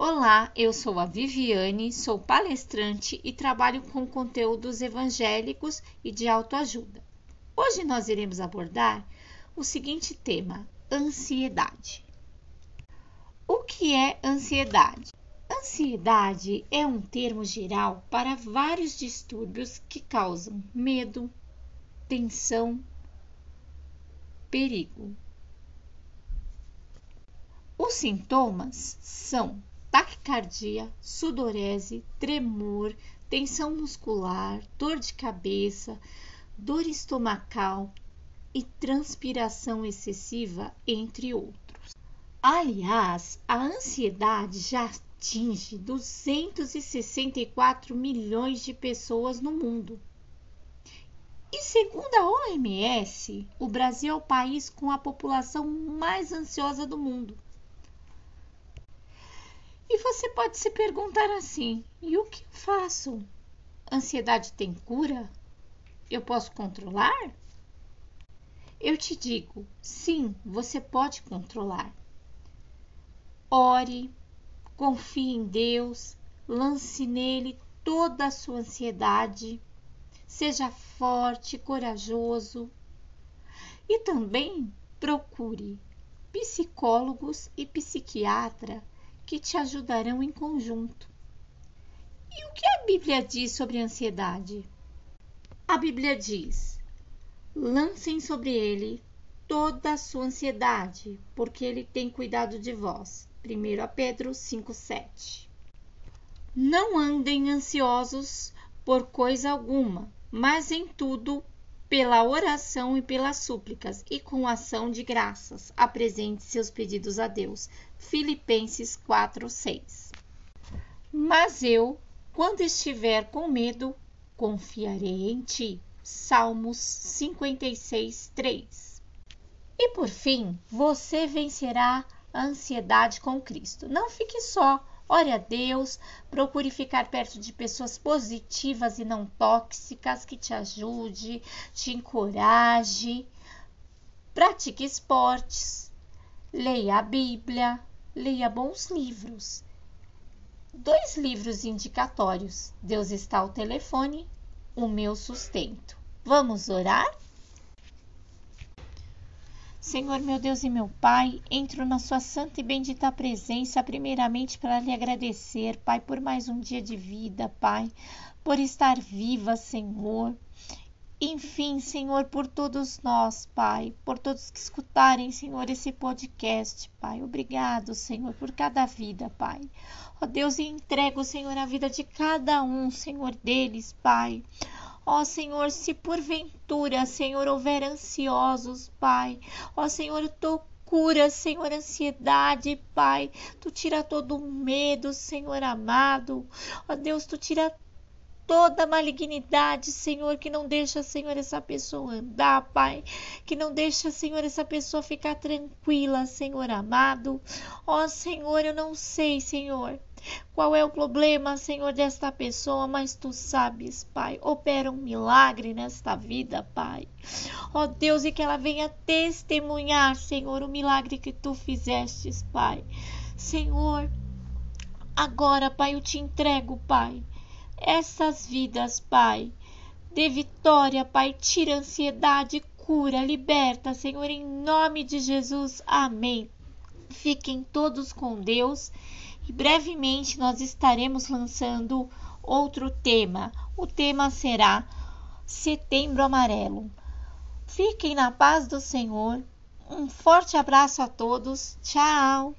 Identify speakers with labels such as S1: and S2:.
S1: Olá, eu sou a Viviane, sou palestrante e trabalho com conteúdos evangélicos e de autoajuda. Hoje nós iremos abordar o seguinte tema: ansiedade. O que é ansiedade? Ansiedade é um termo geral para vários distúrbios que causam medo, tensão, perigo. Os sintomas são taquicardia, sudorese, tremor, tensão muscular, dor de cabeça, dor estomacal e transpiração excessiva, entre outros. Aliás, a ansiedade já atinge 264 milhões de pessoas no mundo. E segundo a OMS, o Brasil é o país com a população mais ansiosa do mundo. E você pode se perguntar assim: e o que eu faço? Ansiedade tem cura? Eu posso controlar? Eu te digo: sim, você pode controlar. Ore, confie em Deus, lance nele toda a sua ansiedade. Seja forte, corajoso. E também procure psicólogos e psiquiatra que te ajudarão em conjunto. E o que a Bíblia diz sobre a ansiedade? A Bíblia diz: lancem sobre ele toda a sua ansiedade, porque ele tem cuidado de vós. 1 Pedro 5,7. Não andem ansiosos por coisa alguma, mas em tudo pela oração e pelas súplicas, e com ação de graças, apresente seus pedidos a Deus. Filipenses 4, 6. Mas eu, quando estiver com medo, confiarei em ti. Salmos 56, 3. E por fim, você vencerá a ansiedade com Cristo. Não fique só Ore a Deus, procure ficar perto de pessoas positivas e não tóxicas que te ajude, te encoraje. Pratique esportes, leia a Bíblia, leia bons livros. Dois livros indicatórios: Deus está ao telefone, o meu sustento. Vamos orar? Senhor meu Deus e meu Pai, entro na Sua santa e bendita presença, primeiramente para lhe agradecer, Pai, por mais um dia de vida, Pai, por estar viva, Senhor. Enfim, Senhor, por todos nós, Pai, por todos que escutarem, Senhor, esse podcast, Pai. Obrigado, Senhor, por cada vida, Pai. Ó Deus, e entrego, Senhor, a vida de cada um, Senhor, deles, Pai. Ó Senhor, se porventura, Senhor, houver ansiosos, Pai, ó Senhor, tu cura, Senhor, ansiedade, Pai. Tu tira todo medo, Senhor amado. Ó Deus, tu tira toda malignidade, Senhor, que não deixa, Senhor, essa pessoa andar, Pai, que não deixa, Senhor, essa pessoa ficar tranquila, Senhor amado. Ó Senhor, eu não sei, Senhor, qual é o problema, Senhor, desta pessoa? Mas tu sabes, Pai. Opera um milagre nesta vida, Pai. Ó Deus, e que ela venha testemunhar, Senhor, o milagre que tu fizestes, Pai. Senhor, agora, Pai, eu te entrego, Pai, essas vidas, Pai. Dê vitória, Pai. Tira a ansiedade, cura, liberta, Senhor, em nome de Jesus. Amém. Fiquem todos com Deus e brevemente nós estaremos lançando outro tema. O tema será Setembro Amarelo. Fiquem na paz do Senhor. Um forte abraço a todos. Tchau!